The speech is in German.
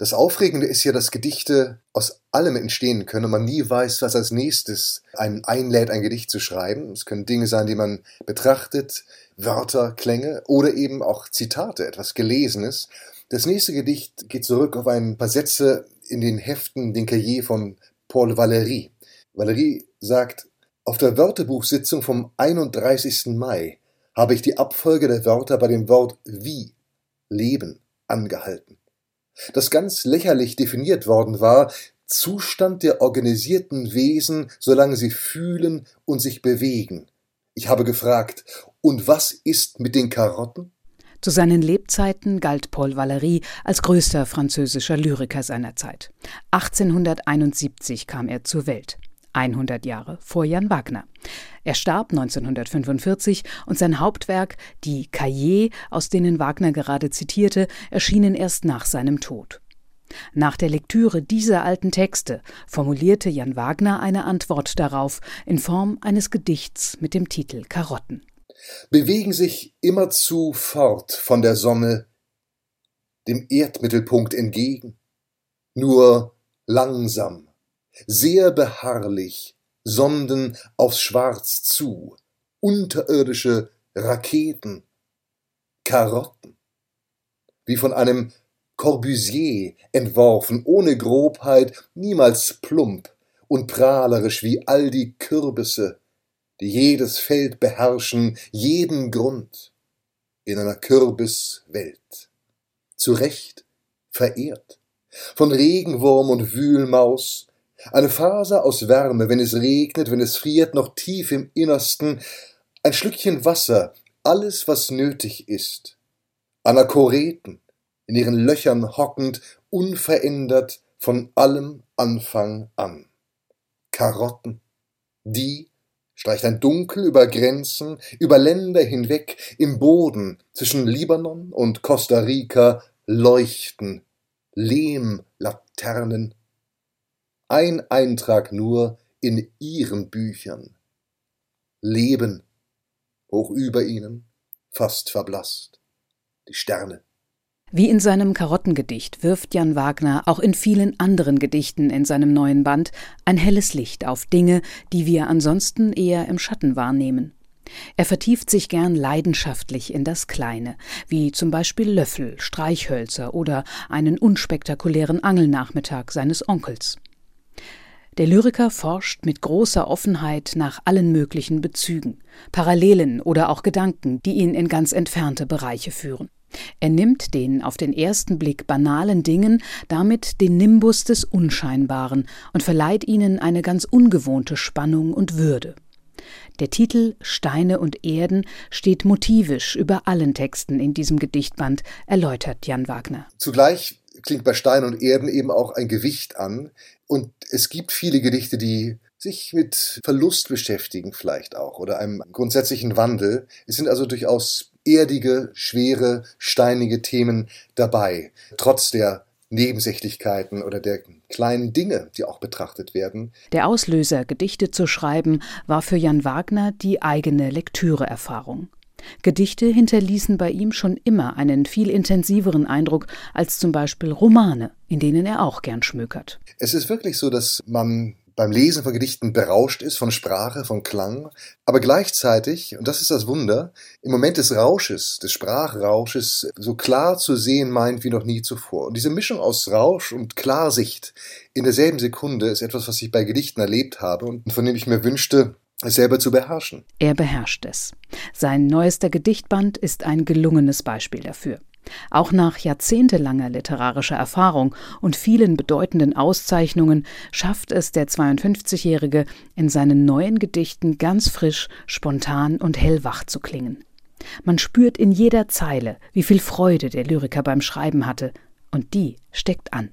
Das Aufregende ist ja, dass Gedichte aus allem entstehen können und man nie weiß, was als nächstes einen einlädt, ein Gedicht zu schreiben. Es können Dinge sein, die man betrachtet, Wörter, Klänge oder eben auch Zitate, etwas Gelesenes. Das nächste Gedicht geht zurück auf ein paar Sätze in den Heften, den Cahiers von Paul Valéry. Valéry sagt, auf der Wörterbuchsitzung vom 31. Mai habe ich die Abfolge der Wörter bei dem Wort wie, Leben, angehalten. Das ganz lächerlich definiert worden war, Zustand der organisierten Wesen, solange sie fühlen und sich bewegen. Ich habe gefragt, und was ist mit den Karotten? Zu seinen Lebzeiten galt Paul Valéry als größter französischer Lyriker seiner Zeit. 1871 kam er zur Welt. 100 Jahre vor Jan Wagner. Er starb 1945 und sein Hauptwerk, die Cahiers, aus denen Wagner gerade zitierte, erschienen erst nach seinem Tod. Nach der Lektüre dieser alten Texte formulierte Jan Wagner eine Antwort darauf in Form eines Gedichts mit dem Titel Karotten bewegen sich immerzu fort von der Sonne dem Erdmittelpunkt entgegen, nur langsam, sehr beharrlich sonden aufs Schwarz zu, unterirdische Raketen, Karotten, wie von einem Corbusier entworfen, ohne Grobheit, niemals plump und prahlerisch wie all die Kürbisse, die jedes Feld beherrschen, jeden Grund in einer Kürbiswelt. Zu Recht verehrt, von Regenwurm und Wühlmaus, eine Faser aus Wärme, wenn es regnet, wenn es friert, noch tief im Innersten, ein Schlückchen Wasser, alles, was nötig ist. Anachoreten, in ihren Löchern hockend, unverändert von allem Anfang an. Karotten, die streicht ein Dunkel über Grenzen, über Länder hinweg, im Boden zwischen Libanon und Costa Rica leuchten Lehmlaternen. Ein Eintrag nur in ihren Büchern. Leben, hoch über ihnen, fast verblasst, die Sterne. Wie in seinem Karottengedicht wirft Jan Wagner auch in vielen anderen Gedichten in seinem neuen Band ein helles Licht auf Dinge, die wir ansonsten eher im Schatten wahrnehmen. Er vertieft sich gern leidenschaftlich in das Kleine, wie zum Beispiel Löffel, Streichhölzer oder einen unspektakulären Angelnachmittag seines Onkels. Der Lyriker forscht mit großer Offenheit nach allen möglichen Bezügen, Parallelen oder auch Gedanken, die ihn in ganz entfernte Bereiche führen. Er nimmt den auf den ersten Blick banalen Dingen damit den Nimbus des Unscheinbaren und verleiht ihnen eine ganz ungewohnte Spannung und Würde. Der Titel Steine und Erden steht motivisch über allen Texten in diesem Gedichtband, erläutert Jan Wagner. Zugleich klingt bei Stein und Erden eben auch ein Gewicht an. Und es gibt viele Gedichte, die sich mit Verlust beschäftigen vielleicht auch oder einem grundsätzlichen Wandel. Es sind also durchaus erdige, schwere, steinige Themen dabei, trotz der Nebensächlichkeiten oder der kleinen Dinge, die auch betrachtet werden. Der Auslöser, Gedichte zu schreiben, war für Jan Wagner die eigene Lektüreerfahrung. Gedichte hinterließen bei ihm schon immer einen viel intensiveren Eindruck als zum Beispiel Romane, in denen er auch gern schmökert. Es ist wirklich so, dass man beim Lesen von Gedichten berauscht ist von Sprache, von Klang, aber gleichzeitig, und das ist das Wunder, im Moment des Rausches, des Sprachrausches, so klar zu sehen meint wie noch nie zuvor. Und diese Mischung aus Rausch und Klarsicht in derselben Sekunde ist etwas, was ich bei Gedichten erlebt habe und von dem ich mir wünschte, selber zu beherrschen. Er beherrscht es. Sein neuester Gedichtband ist ein gelungenes Beispiel dafür. Auch nach jahrzehntelanger literarischer Erfahrung und vielen bedeutenden Auszeichnungen schafft es der 52-Jährige in seinen neuen Gedichten ganz frisch, spontan und hellwach zu klingen. Man spürt in jeder Zeile, wie viel Freude der Lyriker beim Schreiben hatte, und die steckt an.